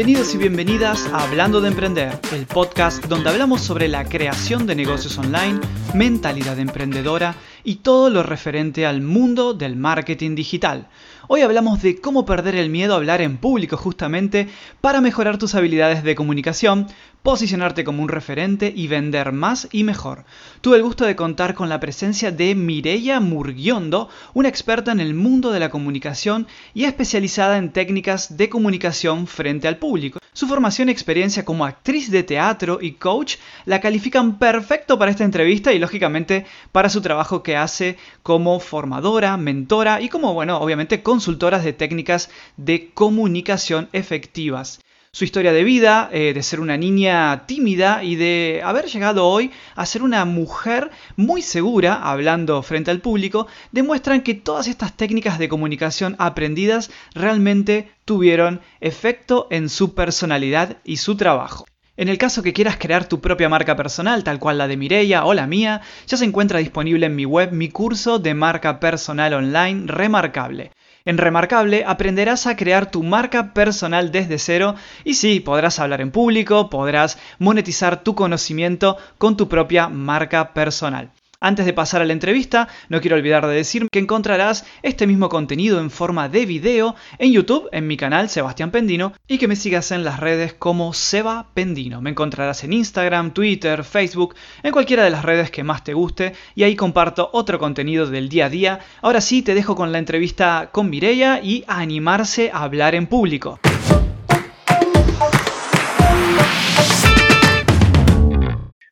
Bienvenidos y bienvenidas a Hablando de Emprender, el podcast donde hablamos sobre la creación de negocios online, mentalidad emprendedora y todo lo referente al mundo del marketing digital. Hoy hablamos de cómo perder el miedo a hablar en público justamente para mejorar tus habilidades de comunicación, posicionarte como un referente y vender más y mejor. Tuve el gusto de contar con la presencia de Mireia Murguiondo, una experta en el mundo de la comunicación y especializada en técnicas de comunicación frente al público. Su formación y experiencia como actriz de teatro y coach la califican perfecto para esta entrevista y lógicamente para su trabajo que hace como formadora, mentora y como, bueno, obviamente consultoras de técnicas de comunicación efectivas su historia de vida, eh, de ser una niña tímida y de haber llegado hoy a ser una mujer muy segura, hablando frente al público, demuestran que todas estas técnicas de comunicación aprendidas realmente tuvieron efecto en su personalidad y su trabajo. En el caso que quieras crear tu propia marca personal, tal cual la de Mireia o la mía, ya se encuentra disponible en mi web mi curso de marca personal online remarcable. En Remarkable aprenderás a crear tu marca personal desde cero y sí, podrás hablar en público, podrás monetizar tu conocimiento con tu propia marca personal. Antes de pasar a la entrevista, no quiero olvidar de decir que encontrarás este mismo contenido en forma de video en YouTube, en mi canal Sebastián Pendino, y que me sigas en las redes como Seba Pendino. Me encontrarás en Instagram, Twitter, Facebook, en cualquiera de las redes que más te guste, y ahí comparto otro contenido del día a día. Ahora sí, te dejo con la entrevista con Mireia y animarse a hablar en público.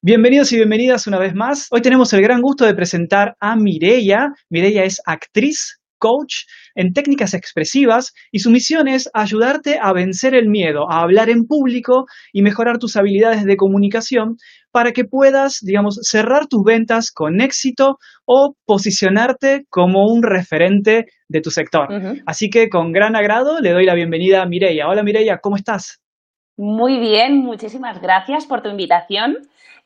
Bienvenidos y bienvenidas una vez más. Hoy tenemos el gran gusto de presentar a Mireia. Mireia es actriz, coach en técnicas expresivas y su misión es ayudarte a vencer el miedo, a hablar en público y mejorar tus habilidades de comunicación para que puedas, digamos, cerrar tus ventas con éxito o posicionarte como un referente de tu sector. Así que con gran agrado le doy la bienvenida a Mireia. Hola Mireia, ¿cómo estás? Muy bien, muchísimas gracias por tu invitación.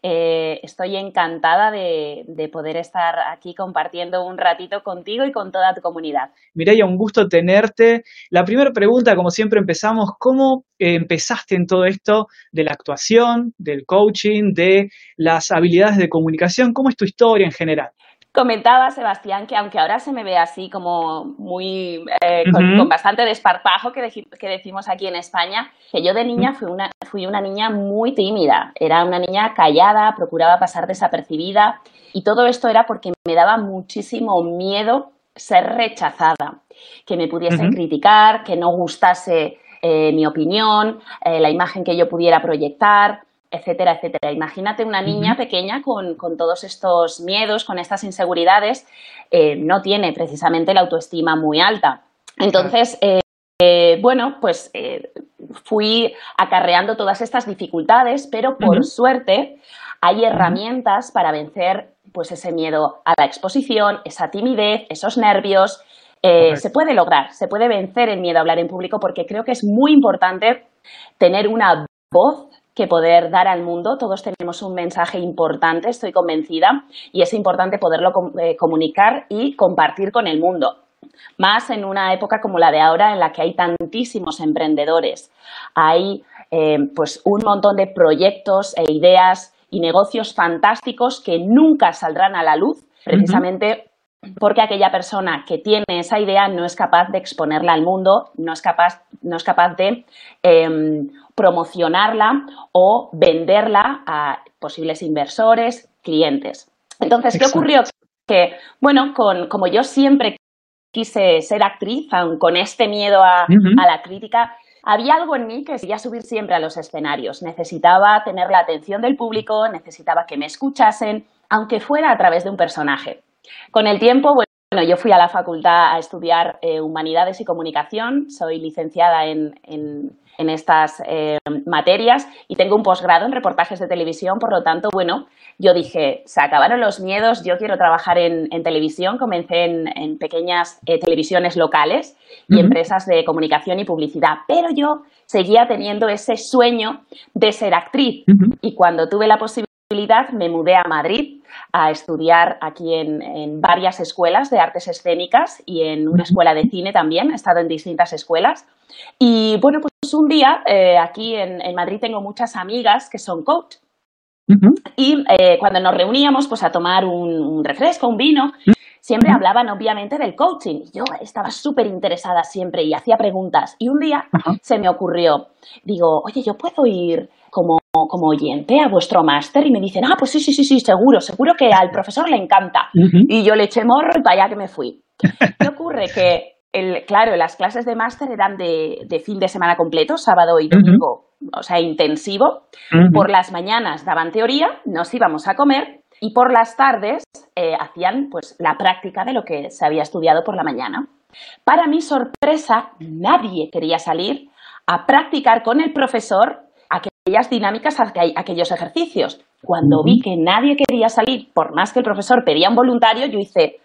Eh, estoy encantada de, poder estar aquí compartiendo un ratito contigo y con toda tu comunidad. Mireia, un gusto tenerte. La primera pregunta, como siempre empezamos, ¿cómo eh, empezaste en todo esto de la actuación, del coaching, de las habilidades de comunicación? ¿Cómo es tu historia en general? Comentaba Sebastián que aunque ahora se me ve así como muy eh, con, bastante desparpajo que, que, decimos aquí en España, que yo de niña fui una, fui una niña muy tímida, era una niña callada, procuraba pasar desapercibida y todo esto era porque me daba muchísimo miedo ser rechazada, que me pudiesen criticar, que no gustase eh, mi opinión, eh, la imagen que yo pudiera proyectar etcétera, etcétera. Imagínate una niña pequeña con, todos estos miedos, con estas inseguridades, eh, no tiene precisamente la autoestima muy alta. Entonces, eh, eh, bueno, pues fui acarreando todas estas dificultades, pero por suerte hay herramientas para vencer pues ese miedo a la exposición, esa timidez, esos nervios. se puede lograr, se puede vencer el miedo a hablar en público porque creo que es muy importante tener una voz que poder dar al mundo. Todos tenemos un mensaje importante, estoy convencida, y es importante poderlo eh, comunicar y compartir con el mundo. Más en una época como la de ahora en la que hay tantísimos emprendedores, hay eh, pues un montón de proyectos e ideas y negocios fantásticos que nunca saldrán a la luz precisamente porque aquella persona que tiene esa idea no es capaz de exponerla al mundo, no es capaz, no es capaz de em, promocionarla o venderla a posibles inversores, clientes. Entonces, ¿qué ocurrió? Que, bueno, con, como yo siempre quise ser actriz, con este miedo a, a la crítica, había algo en mí que quería subir siempre a los escenarios. Necesitaba tener la atención del público, necesitaba que me escuchasen, aunque fuera a través de un personaje. Con el tiempo, bueno, yo fui a la facultad a estudiar eh, Humanidades y Comunicación, soy licenciada en, estas eh, materias y tengo un posgrado en reportajes de televisión, por lo tanto, bueno, yo dije, se acabaron los miedos, yo quiero trabajar en, televisión, comencé en, pequeñas eh, televisiones locales y empresas de comunicación y publicidad, pero yo seguía teniendo ese sueño de ser actriz. Y cuando tuve la posibilidad me mudé a Madrid a estudiar aquí en, varias escuelas de artes escénicas y en una escuela de cine también, he estado en distintas escuelas. Y bueno, pues un día, eh, aquí en, Madrid tengo muchas amigas que son coach. Y eh, cuando nos reuníamos pues a tomar un, refresco, un vino, siempre hablaban obviamente del coaching. Yo estaba súper interesada siempre y hacía preguntas. Y un día se me ocurrió, digo, oye, yo puedo ir como, como oyente a vuestro máster y me dicen, ah, pues sí, sí, sí, sí, seguro, seguro que al profesor le encanta. Y yo le eché morro y para allá que me fui. ¿Qué ocurre? Que el, claro, las clases de máster eran de, fin de semana completo, sábado y domingo, o sea, intensivo. Por las mañanas daban teoría, nos íbamos a comer y por las tardes eh, hacían pues la práctica de lo que se había estudiado por la mañana. Para mi sorpresa, nadie quería salir a practicar con el profesor aquellas dinámicas, aquellos ejercicios. Cuando vi que nadie quería salir, por más que el profesor pedía un voluntario, yo hice,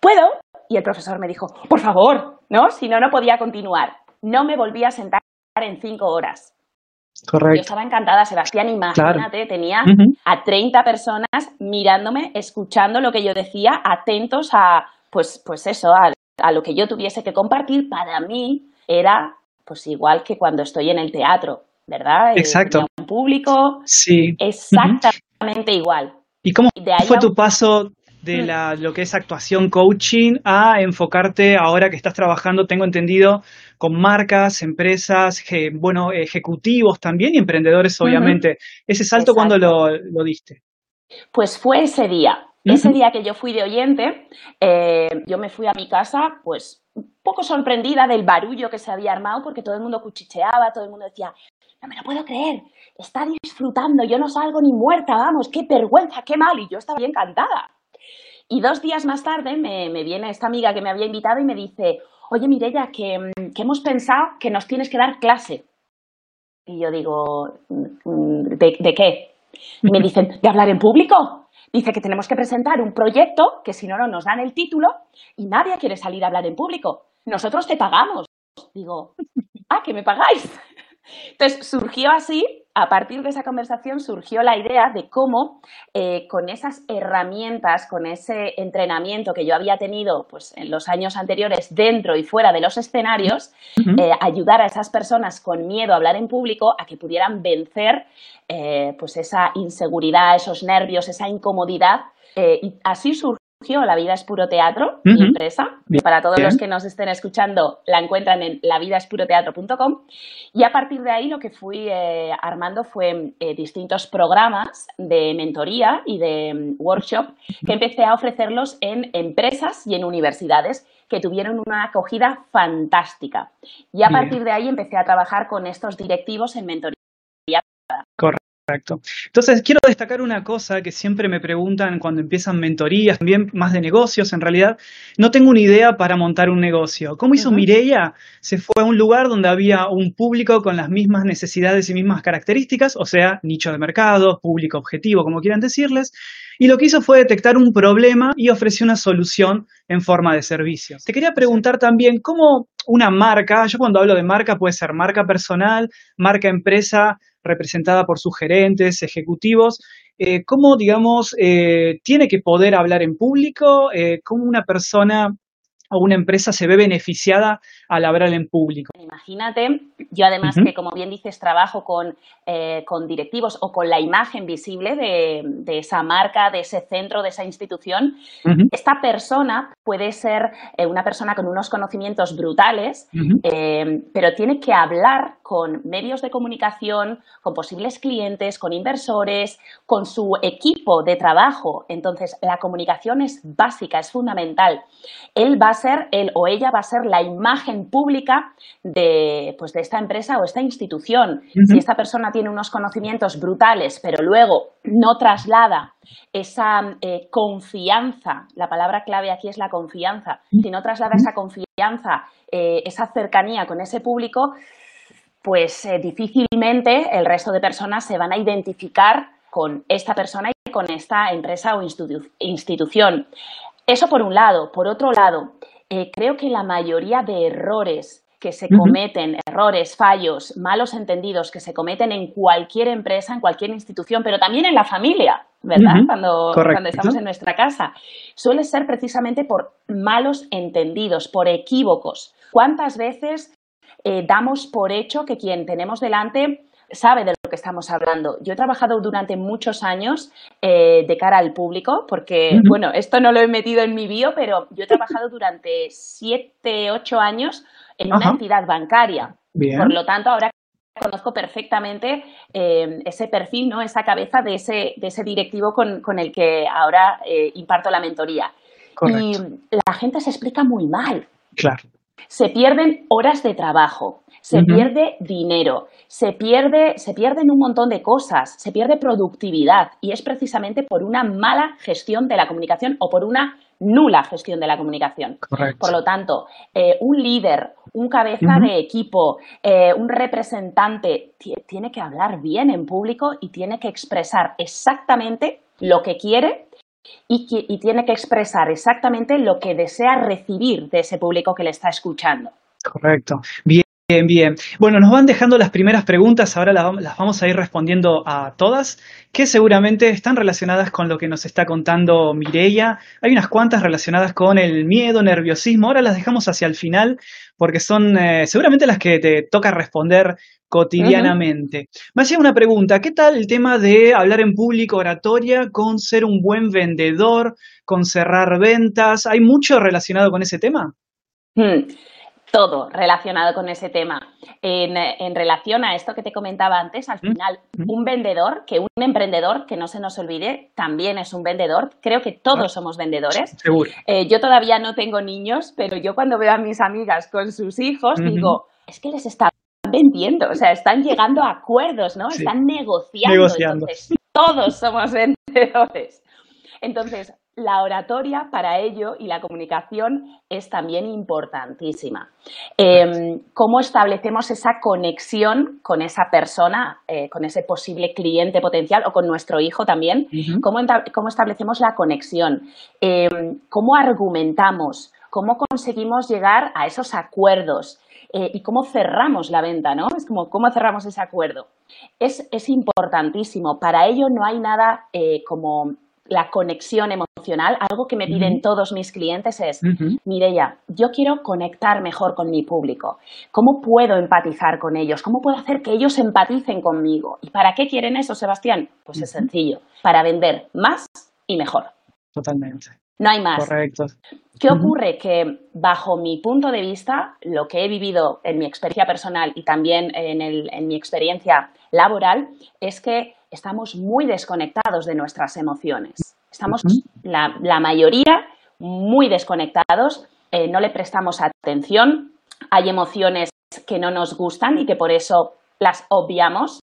¿puedo? Y el profesor me dijo, por favor, ¿no? Si no, no podía continuar. No me volví a sentar en cinco horas. Correcto. Yo estaba encantada, Sebastián, imagínate, tenía a 30 personas mirándome, escuchando lo que yo decía, atentos a, pues, pues eso, a, a lo que yo tuviese que compartir. Para mí era, pues igual que cuando estoy en el teatro, ¿verdad? Exacto. En público. Sí. Exactamente igual. ¿Y cómo fue tu paso de mm. la, lo que es actuación coaching a enfocarte ahora que estás trabajando, tengo entendido, con marcas, empresas, bueno, ejecutivos también y emprendedores, obviamente. ¿Ese salto cuándo lo, lo, diste? Pues fue ese día. Ese día que yo fui de oyente, eh, yo me fui a mi casa, pues un poco sorprendida del barullo que se había armado, porque todo el mundo cuchicheaba, todo el mundo decía, no me lo puedo creer, está disfrutando, yo no salgo ni muerta, vamos, qué vergüenza, qué mal, y yo estaba encantada. Y dos días más tarde me, viene esta amiga que me había invitado y me dice, oye Mirella, que, que hemos pensado que nos tienes que dar clase. Y yo digo, mm, ¿de, qué? Y me dicen, de hablar en público. Dice que tenemos que presentar un proyecto que si no, no nos dan el título y nadie quiere salir a hablar en público. Nosotros te pagamos. Digo, ah, que me pagáis. Entonces surgió así a partir de esa conversación surgió la idea de cómo eh, con esas herramientas, con ese entrenamiento que yo había tenido pues, en los años anteriores dentro y fuera de los escenarios, eh, ayudar a esas personas con miedo a hablar en público a que pudieran vencer eh, pues esa inseguridad, esos nervios, esa incomodidad. y así surgió la vida es puro teatro, mi empresa. Para todos los que nos estén escuchando, la encuentran en lavidaspuroteatro.com. Y a partir de ahí lo que fui eh, armando fue eh, distintos programas de mentoría y de mm, workshop que empecé a ofrecerlos en empresas y en universidades que tuvieron una acogida fantástica. Y a partir de ahí empecé a trabajar con estos directivos en mentoría. Correcto. Correcto. Entonces, quiero destacar una cosa que siempre me preguntan cuando empiezan mentorías, también más de negocios en realidad. No tengo una idea para montar un negocio. ¿Cómo hizo Mireia? Se fue a un lugar donde había un público con las mismas necesidades y mismas características, o sea, nicho de mercado, público objetivo, como quieran decirles, y lo que hizo fue detectar un problema y ofreció una solución en forma de servicios. Te quería preguntar también cómo una marca, yo cuando hablo de marca puede ser marca personal, marca empresa, representada por sus gerentes, ejecutivos, eh, cómo, digamos, eh, tiene que poder hablar en público, eh, cómo una persona o una empresa se ve beneficiada al hablar en público. Imagínate, yo además que como bien dices trabajo con, eh, con directivos o con la imagen visible de, de, esa marca, de ese centro, de esa institución, esta persona puede ser eh, una persona con unos conocimientos brutales, eh, pero tiene que hablar con medios de comunicación, con posibles clientes, con inversores, con su equipo de trabajo. Entonces, la comunicación es básica, es fundamental. Él va a ser, él o ella va a ser la imagen pública de, pues, de esta empresa o esta institución. Si esta persona tiene unos conocimientos brutales, pero luego no traslada esa eh, confianza, la palabra clave aquí es la confianza, si no traslada esa confianza, eh, esa cercanía con ese público, pues eh, difícilmente el resto de personas se van a identificar con esta persona y con esta empresa o institución. Eso por un lado. Por otro lado, eh, creo que la mayoría de errores que se cometen, errores, fallos, malos entendidos que se cometen en cualquier empresa, en cualquier institución, pero también en la familia, ¿verdad? cuando, cuando, estamos en nuestra casa, suele ser precisamente por malos entendidos, por equívocos. ¿Cuántas veces eh, damos por hecho que quien tenemos delante sabe de lo que estamos hablando. Yo he trabajado durante muchos años eh, de cara al público, porque, bueno, esto no lo he metido en mi bio, pero yo he trabajado durante siete, ocho años en una entidad bancaria. Por lo tanto, ahora conozco perfectamente eh, ese perfil, ¿no? esa cabeza de ese, de ese directivo con, el que ahora eh, imparto la mentoría. Y la gente se explica muy mal. Claro. Se pierden horas de trabajo, se pierde dinero, se, pierde, se pierden un montón de cosas, se pierde productividad. Y es precisamente por una mala gestión de la comunicación o por una nula gestión de la comunicación. Por lo tanto, eh, un líder, un cabeza de equipo, eh, un representante tiene que hablar bien en público y tiene que expresar exactamente lo que quiere y, y tiene que expresar exactamente lo que desea recibir de ese público que le está escuchando. Correcto. Bien. Bien, bien. Bueno, nos van dejando las primeras preguntas, ahora las, vamos a ir respondiendo a todas, que seguramente están relacionadas con lo que nos está contando Mireia. Hay unas cuantas relacionadas con el miedo, nerviosismo, ahora las dejamos hacia el final porque son eh, seguramente las que te toca responder cotidianamente. Me hacía una pregunta, ¿qué tal el tema de hablar en público, oratoria, con ser un buen vendedor, con cerrar ventas? ¿Hay mucho relacionado con ese tema? Hmm todo relacionado con ese tema. En, relación a esto que te comentaba antes, al final, un vendedor, que un emprendedor, que no se nos olvide, también es un vendedor. Creo que todos somos vendedores. Seguro. Eh, yo todavía no tengo niños, pero yo cuando veo a mis amigas con sus hijos, digo, es que les está vendiendo, o sea, están llegando a acuerdos, ¿no? Están negociando. negociando. Entonces, todos somos vendedores. Entonces, la oratoria para ello y la comunicación es también importantísima. Em, ¿Cómo establecemos esa conexión con esa persona, eh, con ese posible cliente potencial o con nuestro hijo también? ¿Cómo, establecemos la conexión? Em, ¿Cómo argumentamos? ¿Cómo conseguimos llegar a esos acuerdos? Eh, y cómo cerramos la venta, ¿no? Es como cómo cerramos ese acuerdo. Es, importantísimo. Para ello no hay nada eh, como la conexión emocional, algo que me piden todos mis clientes es, Mireya, yo quiero conectar mejor con mi público. ¿Cómo puedo empatizar con ellos? ¿Cómo puedo hacer que ellos empaticen conmigo? ¿Y para qué quieren eso, Sebastián? Pues es sencillo, para vender más y mejor. Totalmente. No hay más. Correcto. ¿Qué ocurre? Que bajo mi punto de vista, lo que he vivido en mi experiencia personal y también en, en mi experiencia laboral, es que estamos muy desconectados de nuestras emociones. Estamos, la, mayoría, muy desconectados, eh, no le prestamos atención, hay emociones que no nos gustan y que por eso las obviamos,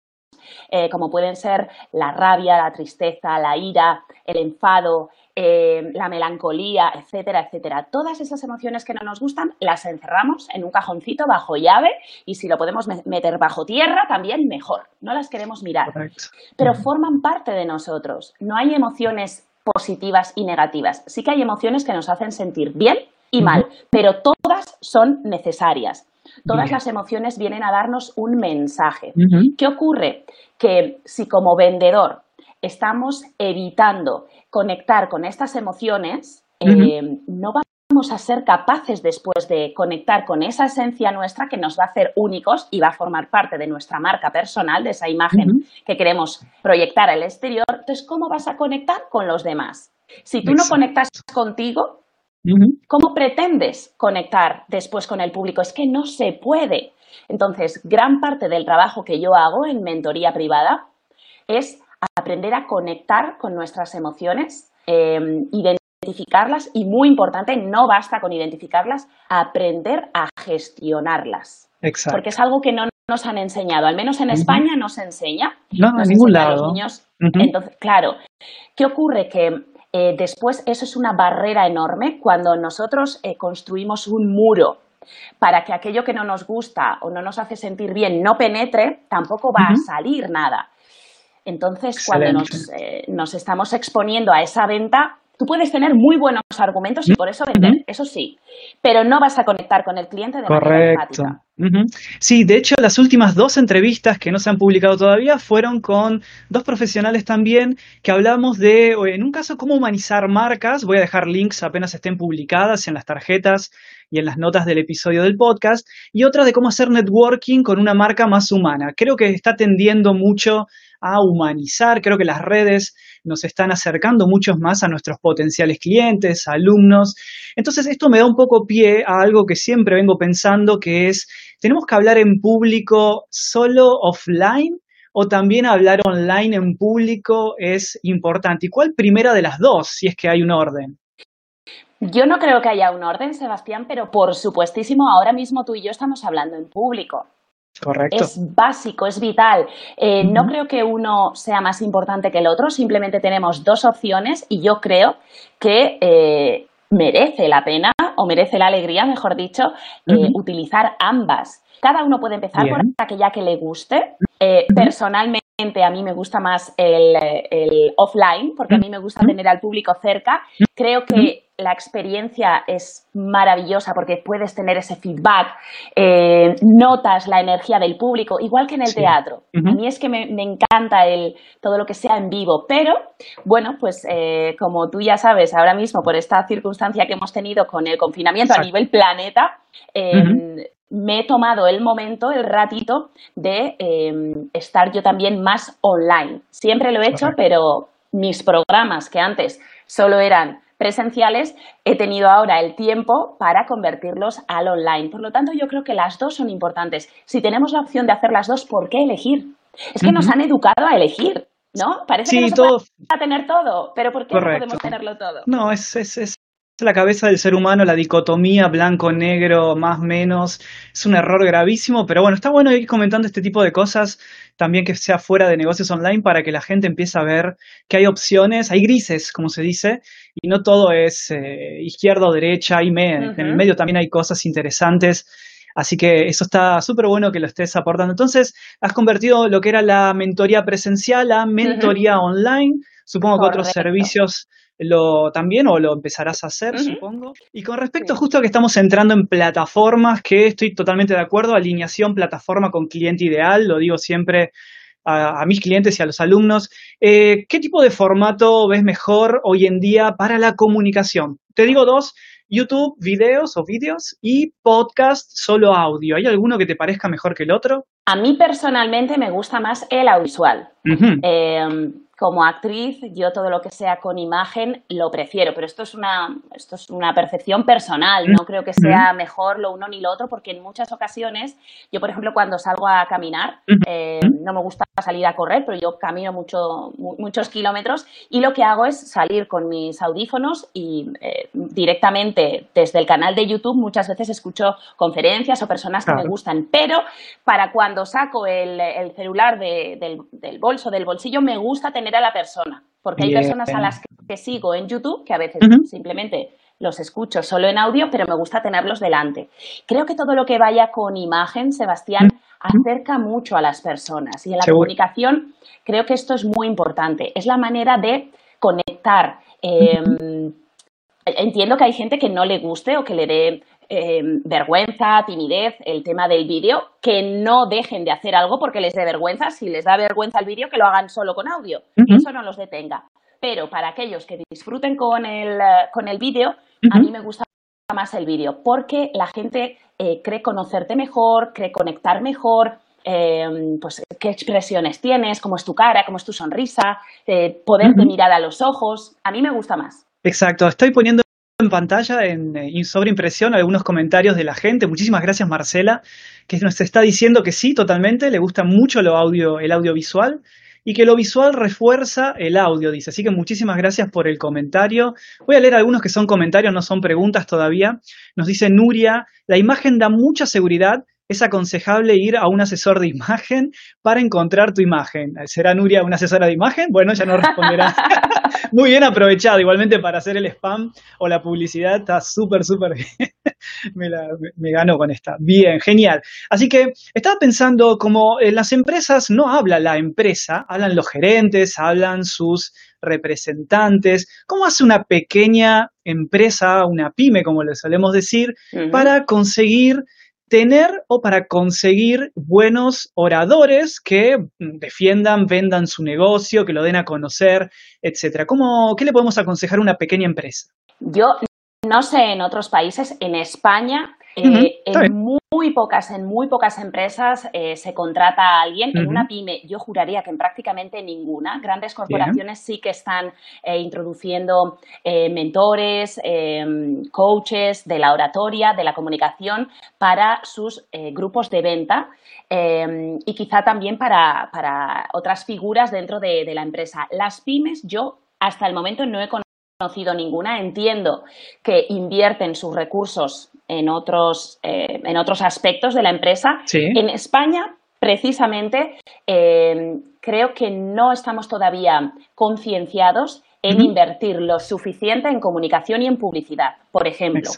eh, como pueden ser la rabia, la tristeza, la ira, el enfado, eh, la melancolía, etcétera, etcétera. Todas esas emociones que no nos gustan las encerramos en un cajoncito bajo llave y si lo podemos meter bajo tierra también mejor. No las queremos mirar. Pero forman parte de nosotros. No hay emociones positivas y negativas. Sí que hay emociones que nos hacen sentir bien y mal, pero todas son necesarias. Todas las emociones vienen a darnos un mensaje. ¿Qué ocurre? Que si como vendedor estamos evitando conectar con estas emociones, eh, no vamos a ser capaces después de conectar con esa esencia nuestra que nos va a hacer únicos y va a formar parte de nuestra marca personal, de esa imagen que queremos proyectar al exterior. Entonces, ¿cómo vas a conectar con los demás? Si tú no conectas contigo, ¿cómo pretendes conectar después con el público? Es que no se puede. Entonces, gran parte del trabajo que yo hago en mentoría privada es aprender a conectar con nuestras emociones, em, identificarlas y, muy importante, no basta con identificarlas, aprender a gestionarlas. Exacto. Porque es algo que no nos han enseñado, al menos en España no se enseña. No, a ningún lado. niños. Entonces, claro, ¿qué ocurre? Que eh, después eso es una barrera enorme cuando nosotros eh, construimos un muro para que aquello que no nos gusta o no nos hace sentir bien no penetre, tampoco va a salir nada. Entonces, cuando eh, nos, estamos exponiendo a esa venta, tú puedes tener muy buenos argumentos y por eso vender, eso sí, pero no vas a conectar con el cliente de Correcto. manera empática. Sí, de hecho las últimas dos entrevistas que no se han publicado todavía fueron con dos profesionales también que hablamos de, en un caso, cómo humanizar marcas. Voy a dejar links apenas estén publicadas en las tarjetas y en las notas del episodio del podcast. Y otra de cómo hacer networking con una marca más humana. Creo que está tendiendo mucho a humanizar. Creo que las redes nos están acercando mucho más a nuestros potenciales clientes, alumnos. Entonces, esto me da un poco pie a algo que siempre vengo pensando, que es, ¿tenemos que hablar en público solo offline? o también hablar online en público es importante? ¿Y cuál primera de las dos, si es que hay un orden? Yo no creo que haya un orden, Sebastián, pero por supuestísimo, ahora mismo tú y yo estamos hablando en público. Correcto. Es básico, es vital. Eh, no creo que uno sea más importante que el otro, simplemente tenemos dos opciones y yo creo que eh, merece la pena o merece la alegría, mejor dicho, eh, utilizar ambas. Cada uno puede empezar por aquella que le guste. Personalmente, a mí me gusta más el, offline, porque a mí me gusta tener al público cerca. Creo que la experiencia es maravillosa porque puedes tener ese feedback, eh, notas la energía del público, igual que en el teatro. A mí es que me, encanta el, todo lo que sea en vivo, pero bueno, pues eh, como tú ya sabes ahora mismo por esta circunstancia que hemos tenido con el confinamiento a nivel planeta, me he tomado el momento, el ratito de em, estar yo también más online. Siempre lo he hecho, pero mis programas que antes solo eran presenciales, he tenido ahora el tiempo para convertirlos al online. Por lo tanto, yo creo que las dos son importantes. Si tenemos la opción de hacer las dos, ¿por qué elegir? Es que nos han educado a elegir, ¿no? Parece que nos a tener todo, pero ¿por qué no podemos tenerlo todo? No, es, es la cabeza del ser humano, la dicotomía blanco-negro, más menos, es un error gravísimo, pero bueno, está bueno ir comentando este tipo de cosas también que sea fuera de negocios online para que la gente empiece a ver que hay opciones, hay grises, como se dice, y no todo es eh, izquierda o derecha, y en el medio también hay cosas interesantes. Así que eso está súper bueno que lo estés aportando. Entonces, has convertido lo que era la mentoría presencial a mentoría online. Supongo que otros servicios lo también o lo empezarás a hacer, supongo. Y con respecto justo a que estamos entrando en plataformas, que estoy totalmente de acuerdo, alineación plataforma con cliente ideal, lo digo siempre a, mis clientes y a los alumnos. Eh, ¿Qué tipo de formato ves mejor hoy en día para la comunicación? Te digo dos, YouTube, videos o vídeos y podcast solo audio. ¿Hay alguno que te parezca mejor que el otro? A mí personalmente me gusta más el audiovisual. Como actriz, yo todo lo que sea con imagen lo prefiero, pero esto es una, esto es una percepción personal, no creo que sea mejor lo uno ni lo otro, porque en muchas ocasiones, yo por ejemplo cuando salgo a caminar, eh, no me gusta salir a correr, pero yo camino mucho, muchos kilómetros y lo que hago es salir con mis audífonos y eh, directamente desde el canal de YouTube muchas veces escucho conferencias o personas que me gustan, pero para cuando saco el, celular del, del bolso, del bolsillo, me gusta tener a la persona, porque hay personas a las que sigo en YouTube que a veces simplemente los escucho solo en audio, pero me gusta tenerlos delante. Creo que todo lo que vaya con imagen, Sebastián, acerca mucho a las personas y en la comunicación creo que esto es muy importante. Es la manera de conectar. Em, entiendo que hay gente que no le guste o que le dé Em, vergüenza, timidez, el tema del vídeo, que no dejen de hacer algo porque les dé vergüenza. Si les da vergüenza el vídeo, que lo hagan solo con audio. Eso no los detenga. Pero para aquellos que disfruten con el, con el vídeo, a mí me gusta más el vídeo porque la gente eh, cree conocerte mejor, cree conectar mejor, em, pues qué expresiones tienes, cómo es tu cara, cómo es tu sonrisa, eh, poderte mirar a los ojos. A mí me gusta más. Exacto, estoy poniendo en pantalla, en, eh, sobre impresión, algunos comentarios de la gente. Muchísimas gracias, Marcela, que nos está diciendo que sí, totalmente, le gusta mucho lo audio, el audiovisual y que lo visual refuerza el audio, dice. Así que muchísimas gracias por el comentario. Voy a leer algunos que son comentarios, no son preguntas todavía. Nos dice Nuria, la imagen da mucha seguridad es aconsejable ir a un asesor de imagen para encontrar tu imagen. ¿Será Nuria una asesora de imagen? Bueno, ya no responderá. Muy bien aprovechado, igualmente para hacer el spam o la publicidad, está súper, súper bien. me, me, ganó con esta. Bien, genial. Así que estaba pensando, como en las empresas no habla la empresa, hablan los gerentes, hablan sus representantes. ¿Cómo hace una pequeña empresa, una pyme, como le solemos decir, para conseguir tener o para conseguir buenos oradores que defiendan, vendan su negocio, que lo den a conocer, etcétera? ¿Cómo, ¿Qué le podemos aconsejar a una pequeña empresa? Yo no sé en otros países, en España, eh, en muy pocas, en muy pocas empresas eh, se contrata a alguien. En una pyme, yo juraría que en prácticamente ninguna. Grandes corporaciones sí que están eh, introduciendo mentores, coaches de la oratoria, de la comunicación para sus grupos de venta y quizá también para, otras figuras dentro de, de la empresa. Las pymes, yo hasta el momento no he conocido conocido ninguna. Entiendo que invierten sus recursos en otros, eh, en otros aspectos de la empresa. En España, precisamente, eh, creo que no estamos todavía concienciados en invertir lo suficiente en comunicación y en publicidad. Por ejemplo,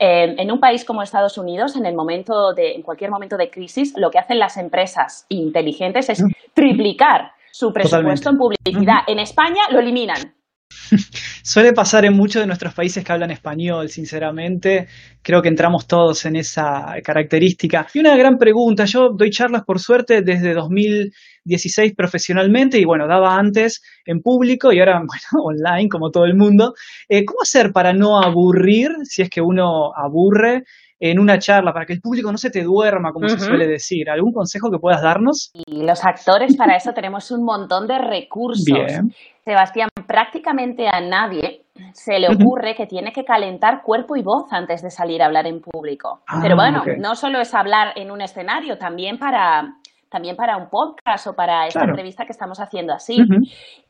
eh, en un país como Estados Unidos, en el momento de, en cualquier momento de crisis, lo que hacen las empresas inteligentes es triplicar su presupuesto en publicidad. En España lo eliminan. Suele pasar en muchos de nuestros países que hablan español, sinceramente. Creo que entramos todos en esa característica. Y una gran pregunta, yo doy charlas por suerte desde 2016 profesionalmente y bueno, daba antes en público y ahora, bueno, online como todo el mundo. Eh, ¿Cómo hacer para no aburrir, si es que uno aburre, en una charla para que el público no se te duerma, como se suele decir? ¿Algún consejo que puedas darnos? Y los actores para eso tenemos un montón de recursos. Bien. Sebastián, prácticamente a nadie se le ocurre que tiene que calentar cuerpo y voz antes de salir a hablar en público. Ah, Pero bueno, no solo es hablar en un escenario, también para, también para un podcast o para esta entrevista que estamos haciendo así.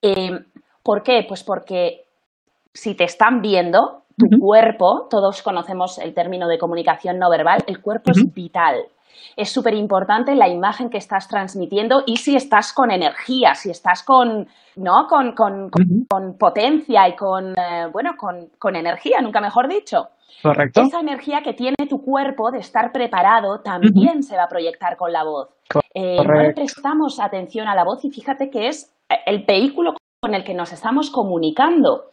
Eh, ¿Por qué? Pues porque si te están viendo, tu cuerpo, todos conocemos el término de comunicación no verbal, el cuerpo es vital. Es súper importante la imagen que estás transmitiendo y si estás con energía, si estás con, ¿no? con, con, potencia y con, eh, bueno, con, energía, nunca mejor dicho. Correcto. Esa energía que tiene tu cuerpo de estar preparado también se va a proyectar con la voz. Eh, no le prestamos atención a la voz y fíjate que es el vehículo con el que nos estamos comunicando.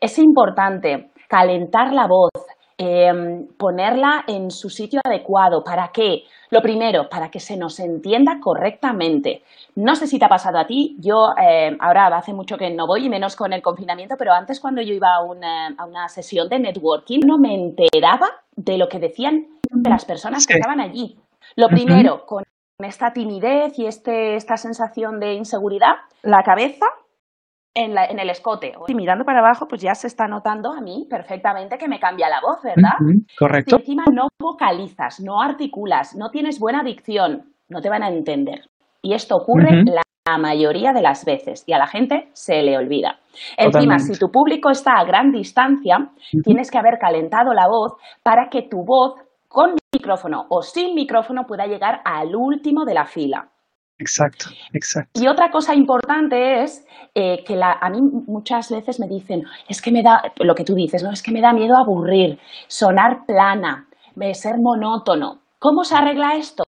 Es importante calentar la voz, em, ponerla en su sitio adecuado. ¿Para qué? Lo primero, para que se nos entienda correctamente. No sé si te ha pasado a ti, yo em, ahora hace mucho que no voy y menos con el confinamiento, pero antes cuando yo iba a una, a una sesión de networking no me enteraba de lo que decían de las personas que estaban allí. Lo primero, con esta timidez y este, esta sensación de inseguridad, la cabeza en, el escote. Y mirando para abajo, pues ya se está notando a mí perfectamente que me cambia la voz, ¿verdad? correcto. Si encima no vocalizas, no articulas, no tienes buena dicción, no te van a entender. Y esto ocurre la, mayoría de las veces y a la gente se le olvida. Encima, si tu público está a gran distancia, tienes que haber calentado la voz para que tu voz con micrófono o sin micrófono pueda llegar al último de la fila. Exacto, exacto. Y otra cosa importante es eh, que la, a mí muchas veces me dicen, es que me da, lo que tú dices, ¿no? Es que me da miedo aburrir, sonar plana, ser monótono. ¿Cómo se arregla esto?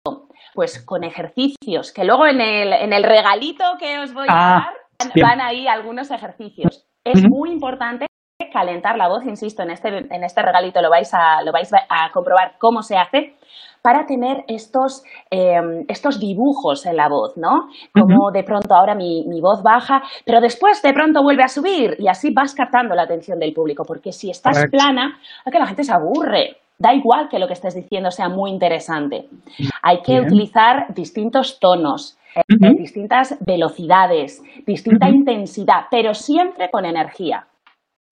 Pues con ejercicios, que luego en el, en el regalito que os voy a ah, dar van ahí algunos ejercicios. Es muy importante calentar la voz, insisto, en este, en este regalito lo vais, a, lo vais a comprobar cómo se hace, para tener estos, em, estos dibujos en la voz, ¿no? Como de pronto ahora mi, voz baja, pero después de pronto vuelve a subir y así vas captando la atención del público, porque si estás plana, es que la gente se aburre. Da igual que lo que estés diciendo sea muy interesante. Hay que utilizar distintos tonos, eh, distintas velocidades, distinta intensidad, pero siempre con energía.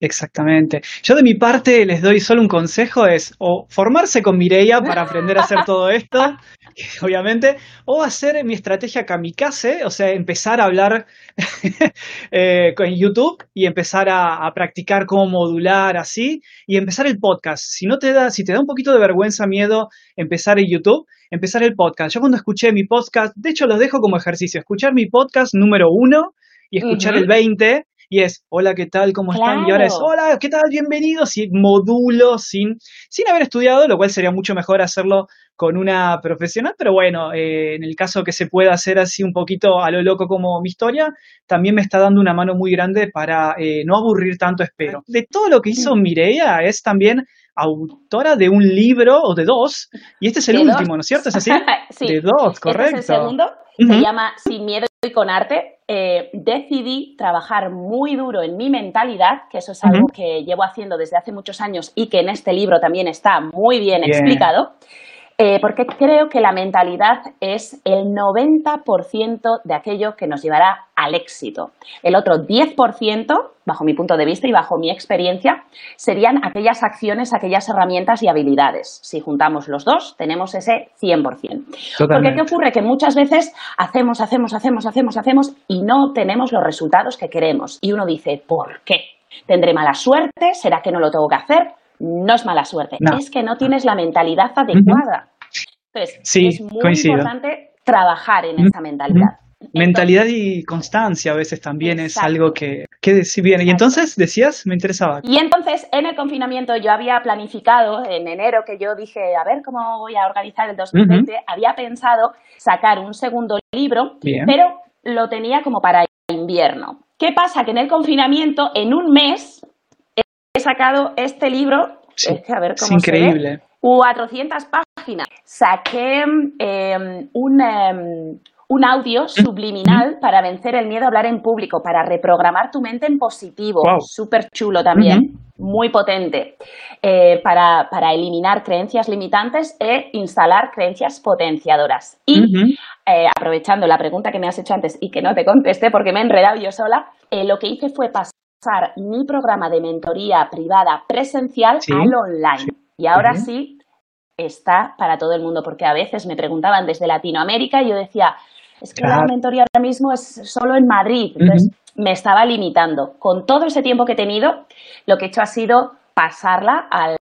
Exactamente. Yo de mi parte les doy solo un consejo, es o formarse con Mireia para aprender a hacer todo esto, obviamente, o hacer mi estrategia kamikaze, o sea, empezar a hablar eh, con YouTube y empezar a, practicar cómo modular así y empezar el podcast. Si no te da, si te da un poquito de vergüenza, miedo empezar en YouTube, empezar el podcast. Yo cuando escuché mi podcast, de hecho los dejo como ejercicio, escuchar mi podcast número uno y escuchar el 20 y es, hola, ¿qué tal? ¿Cómo están? Y ahora es, hola, ¿qué tal? Bienvenidos. Y modulo sin, sin haber estudiado, lo cual sería mucho mejor hacerlo con una profesional, pero bueno, eh, en el caso que se pueda hacer así un poquito a lo loco como mi historia, también me está dando una mano muy grande para eh, no aburrir tanto, espero. De todo lo que hizo Mireia es también autora de un libro o de dos, y este es el último, ¿no es cierto? ¿Es así? sí. De dos, correcto. Este es el segundo, se llama Sin miedo y con arte. Eh, decidí trabajar muy duro en mi mentalidad, que eso es algo que llevo haciendo desde hace muchos años y que en este libro también está muy bien. explicado. Eh, porque creo que la mentalidad es el 90% de aquello que nos llevará al éxito. El otro 10%, bajo mi punto de vista y bajo mi experiencia, serían aquellas acciones, aquellas herramientas y habilidades. Si juntamos los dos, tenemos ese 100%. Porque ¿qué ocurre? Que muchas veces hacemos, hacemos, hacemos, hacemos, hacemos y no tenemos los resultados que queremos. Y uno dice, ¿por qué? ¿Tendré mala suerte? ¿Será que no lo tengo que hacer? No es mala suerte, es que no tienes la mentalidad adecuada. Entonces, es muy importante trabajar en esa mentalidad. mentalidad y constancia a veces también es algo que, que decir bien. Y entonces, decías, me interesaba. Y entonces, en el confinamiento, yo había planificado, en enero, que yo dije, a ver cómo voy a organizar el 2020, había pensado sacar un segundo libro, pero lo tenía como para invierno. ¿Qué pasa? Que en el confinamiento, en un mes, sacado este libro. es que a ver cómo increíble. 400 páginas. Saqué em, un, em, un, audio subliminal para vencer el miedo a hablar en público, para reprogramar tu mente en positivo. Súper chulo también. Muy potente eh, para, para, eliminar creencias limitantes e instalar creencias potenciadoras. Y eh, aprovechando la pregunta que me has hecho antes y que no te contesté porque me he enredado yo sola, eh, lo que hice fue pasar mi programa de mentoría privada presencial al online. Y ahora sí está para todo el mundo, porque a veces me preguntaban desde Latinoamérica y yo decía, es que la mentoría ahora mismo es solo en Madrid. Entonces me estaba limitando. Con todo ese tiempo que he tenido, lo que he hecho ha sido pasarla al,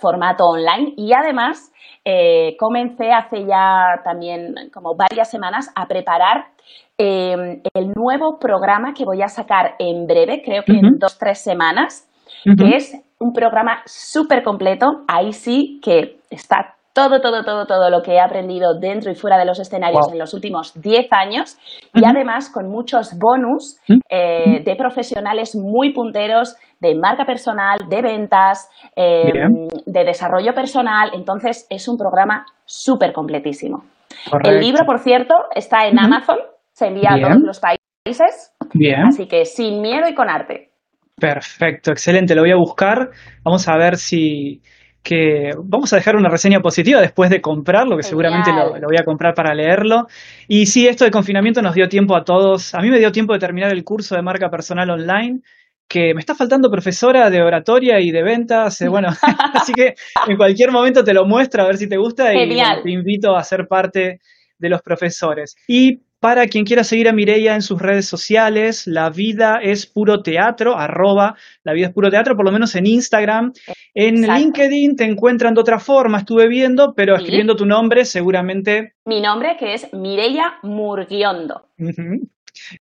formato online. Y además eh, comencé hace ya también como varias semanas a preparar Em, el nuevo programa que voy a sacar en breve, creo que en dos, tres semanas, que es un programa súper completo. Ahí sí que está todo, todo, todo, todo lo que he aprendido dentro y fuera de los escenarios en los últimos 10 años y además con muchos bonus eh, de profesionales muy punteros de marca personal, de ventas, em, de desarrollo personal. Entonces es un programa súper completísimo. El libro, por cierto, está en Amazon se envía a todos los países. Bien. Así que sin miedo y con arte. Perfecto, excelente. Lo voy a buscar. Vamos a ver si que vamos a dejar una reseña positiva después de comprarlo, que seguramente lo, voy a comprar para leerlo. Y sí, esto de confinamiento nos dio tiempo a todos. A mí me dio tiempo de terminar el curso de marca personal online, que me está faltando profesora de oratoria y de ventas. Eh, bueno, así que en cualquier momento te lo muestro a ver si te gusta y te invito a ser parte de los profesores. Y para quien quiera seguir a Mireia en sus redes sociales, La Vida es Puro Teatro, arroba La Vida es Puro Teatro, por lo menos en Instagram. En LinkedIn te encuentran de otra forma, estuve viendo, pero escribiendo tu nombre seguramente... Mi nombre que es Mireia Murguiondo.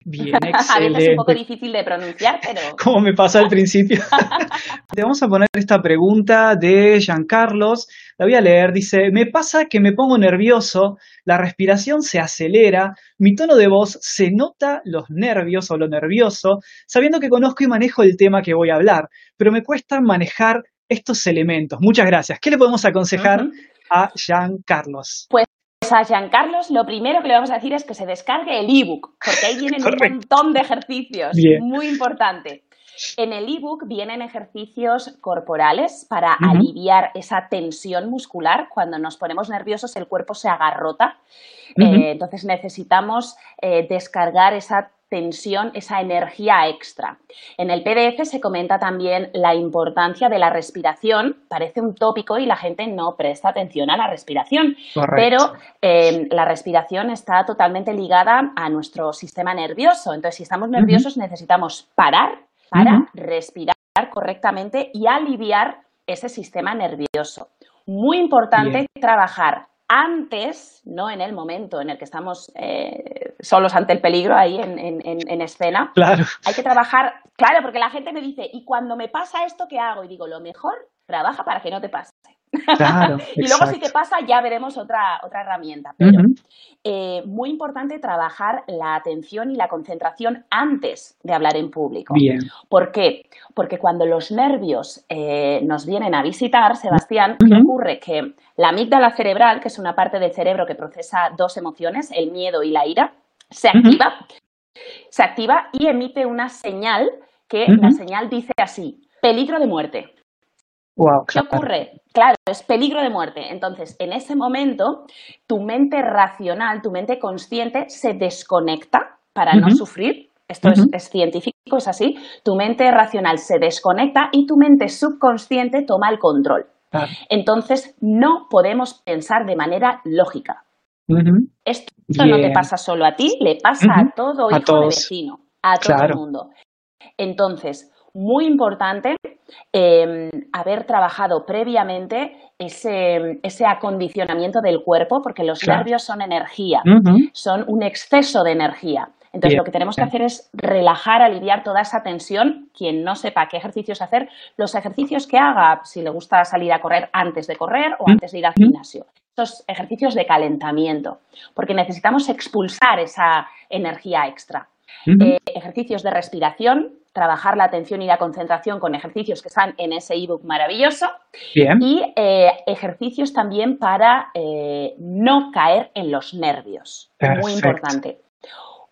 Bien, excelente. Es un poco difícil de pronunciar, pero... Como me pasa al principio. Te vamos a poner esta pregunta de Giancarlos. La voy a leer. Dice, me pasa que me pongo nervioso, la respiración se acelera, mi tono de voz se nota los nervios o lo nervioso, sabiendo que conozco y manejo el tema que voy a hablar, pero me cuesta manejar estos elementos. Muchas gracias. ¿Qué le podemos aconsejar a Giancarlos? Pues a Giancarlos, lo primero que le vamos a decir es que se descargue el ebook, porque ahí vienen un montón de ejercicios, muy importante. En el ebook vienen ejercicios corporales para aliviar esa tensión muscular. Cuando nos ponemos nerviosos, el cuerpo se agarrota. Eh, entonces necesitamos eh, descargar esa tensión, esa energía extra. En el PDF se comenta también la importancia de la respiración. Parece un tópico y la gente no presta atención a la respiración, pero eh, la respiración está totalmente ligada a nuestro sistema nervioso. Entonces, si estamos nerviosos, necesitamos parar para respirar correctamente y aliviar ese sistema nervioso. Muy importante trabajar antes, no en el momento en el que estamos eh, solos ante el peligro ahí en, escena. Claro. Hay que trabajar, claro, porque la gente me dice, ¿y cuando me pasa esto qué hago? Y digo, lo mejor, trabaja para que no te pase. y luego si te pasa ya veremos otra, otra herramienta. Pero eh, muy importante trabajar la atención y la concentración antes de hablar en público. Bien. ¿Por qué? Porque cuando los nervios eh, nos vienen a visitar, Sebastián, ¿qué ocurre? Que la amígdala cerebral, que es una parte del cerebro que procesa dos emociones, el miedo y la ira, se activa, se activa y emite una señal que la señal dice así, peligro de muerte. ¿Qué ocurre? Claro, es peligro de muerte. Entonces, en ese momento, tu mente racional, tu mente consciente se desconecta para no sufrir. Esto es, científico, es así. Tu mente racional se desconecta y tu mente subconsciente toma el control. Entonces, no podemos pensar de manera lógica. Esto no te pasa solo a ti, le pasa a todo hijo de vecino, a todo el mundo. Entonces, muy importante em, haber trabajado previamente ese, ese, acondicionamiento del cuerpo, porque los nervios son energía, son un exceso de energía. Entonces, lo que tenemos que hacer es relajar, aliviar toda esa tensión. Quien no sepa qué ejercicios hacer, los ejercicios que haga, si le gusta salir a correr antes de correr o antes de ir al gimnasio. Estos ejercicios de calentamiento, porque necesitamos expulsar esa energía extra. Eh, ejercicios de respiración, trabajar la atención y la concentración con ejercicios que están en ese ebook maravilloso. Y eh, ejercicios también para eh, no caer en los nervios. Muy importante.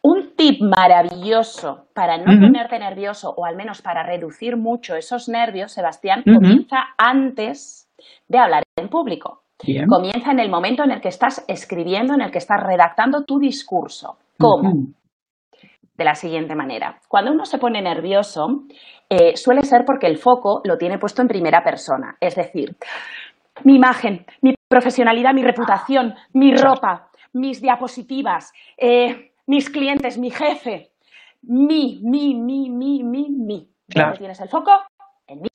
Un tip maravilloso para no ponerte nervioso o al menos para reducir mucho esos nervios, Sebastián, comienza antes de hablar en público. Comienza en el momento en el que estás escribiendo, en el que estás redactando tu discurso. ¿Cómo? De la siguiente manera. Cuando uno se pone nervioso, eh, suele ser porque el foco lo tiene puesto en primera persona. Es decir, mi imagen, mi profesionalidad, mi reputación, mi ropa, mis diapositivas, eh, mis clientes, mi jefe. Mi, mi, mi, mi, mi, mi. ¿Dónde tienes el foco? En mí.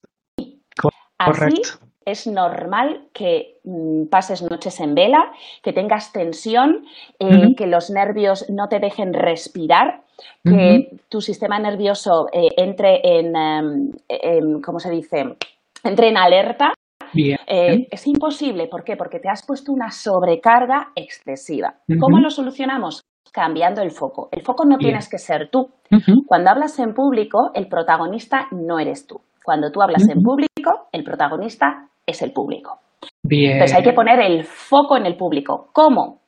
Así es normal que mm, pases noches en vela, que tengas tensión, eh, que los nervios no te dejen respirar que tu sistema nervioso eh, entre em, en, ¿cómo se dice? Entre en alerta. Eh, es imposible. ¿Por qué? Porque te has puesto una sobrecarga excesiva. ¿Cómo lo solucionamos? Cambiando el foco. El foco no tienes que ser tú. Cuando hablas en público, el protagonista no eres tú. Cuando tú hablas en público, el protagonista es el público. Bien. Entonces hay que poner el foco en el público. ¿Cómo?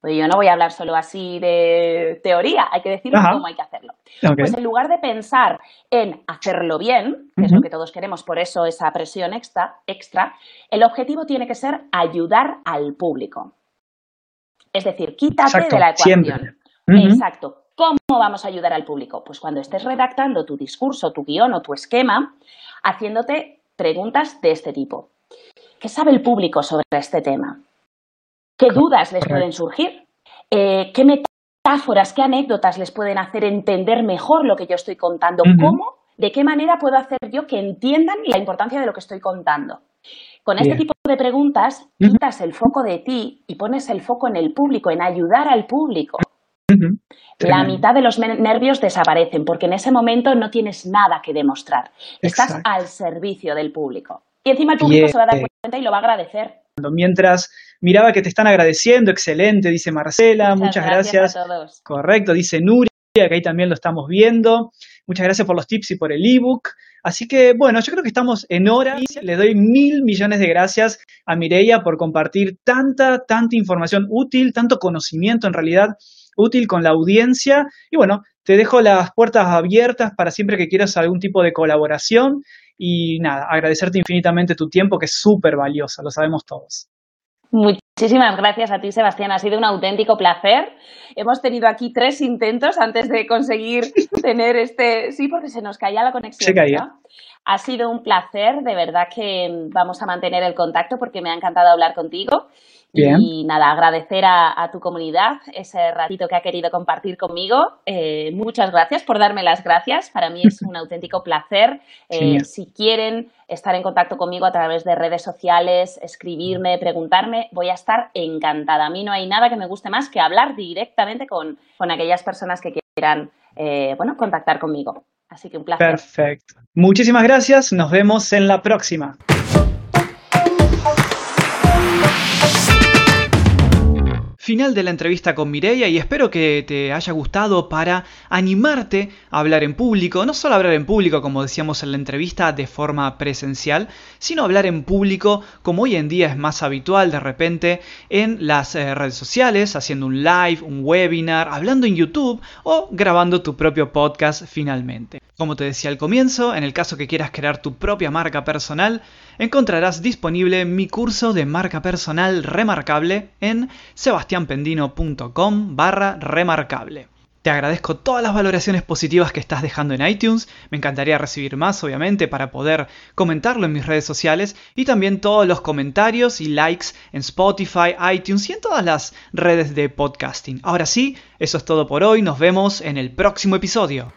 Pues yo no voy a hablar solo así de teoría, hay que decir cómo hay que hacerlo. Pues en lugar de pensar en hacerlo bien, que es lo que todos queremos, por eso esa presión extra, extra, el objetivo tiene que ser ayudar al público. Es decir, quítate de la ecuación. Exacto. ¿Cómo vamos a ayudar al público? Pues cuando estés redactando tu discurso, tu guion o tu esquema, haciéndote preguntas de este tipo. ¿Qué sabe el público sobre este tema? ¿Qué dudas les pueden surgir? Eh, ¿Qué metáforas, qué anécdotas les pueden hacer entender mejor lo que yo estoy contando? ¿Cómo? ¿De qué manera puedo hacer yo que entiendan la importancia de lo que estoy contando? Con este tipo de preguntas, quitas el foco de ti y pones el foco en el público, en ayudar al público. La mitad de los nervios desaparecen porque en ese momento no tienes nada que demostrar. Estás al servicio del público. Y encima el público se va a dar cuenta y lo va a agradecer. Mientras miraba que te están agradeciendo, excelente, dice Marcela, muchas, gracias. Correcto, dice Nuria, que ahí también lo estamos viendo. Muchas gracias por los tips y por el ebook. Así que bueno, yo creo que estamos en hora. Le doy mil millones de gracias a Mireia por compartir tanta, tanta información útil, tanto conocimiento en realidad útil con la audiencia. Y bueno, te dejo las puertas abiertas para siempre que quieras algún tipo de colaboración. Y nada, agradecerte infinitamente tu tiempo, que es súper valiosa, lo sabemos todos. Muchísimas gracias a ti, Sebastián. Ha sido un auténtico placer. Hemos tenido aquí tres intentos antes de conseguir tener este. Sí, porque se nos caía la conexión. Se caía. Ha sido un placer. De verdad que vamos a mantener el contacto porque me ha encantado hablar contigo. Y nada, agradecer a, tu comunidad ese ratito que ha querido compartir conmigo. Eh, muchas gracias por darme las gracias. Para mí es un auténtico placer. Eh, si quieren estar en contacto conmigo a través de redes sociales, escribirme, preguntarme, voy a estar encantada. A mí no hay nada que me guste más que hablar directamente con, aquellas personas que quieran eh, bueno, contactar conmigo. Así que un placer. Perfecto. Muchísimas gracias. Nos vemos en la próxima. Final de la entrevista con Mireia y espero que te haya gustado para animarte a hablar en público, no solo hablar en público como decíamos en la entrevista de forma presencial, sino hablar en público como hoy en día es más habitual de repente en las eh, redes sociales, haciendo un live, un webinar, hablando en YouTube o grabando tu propio podcast finalmente. Como te decía al comienzo, en el caso que quieras crear tu propia marca personal, encontrarás disponible mi curso de marca personal remarcable en sebastianpendino.com barra remarcable. Te agradezco todas las valoraciones positivas que estás dejando en iTunes. Me encantaría recibir más, obviamente, para poder comentarlo en mis redes sociales. Y también todos los comentarios y likes en Spotify, iTunes y en todas las redes de podcasting. Ahora sí, eso es todo por hoy. Nos vemos en el próximo episodio.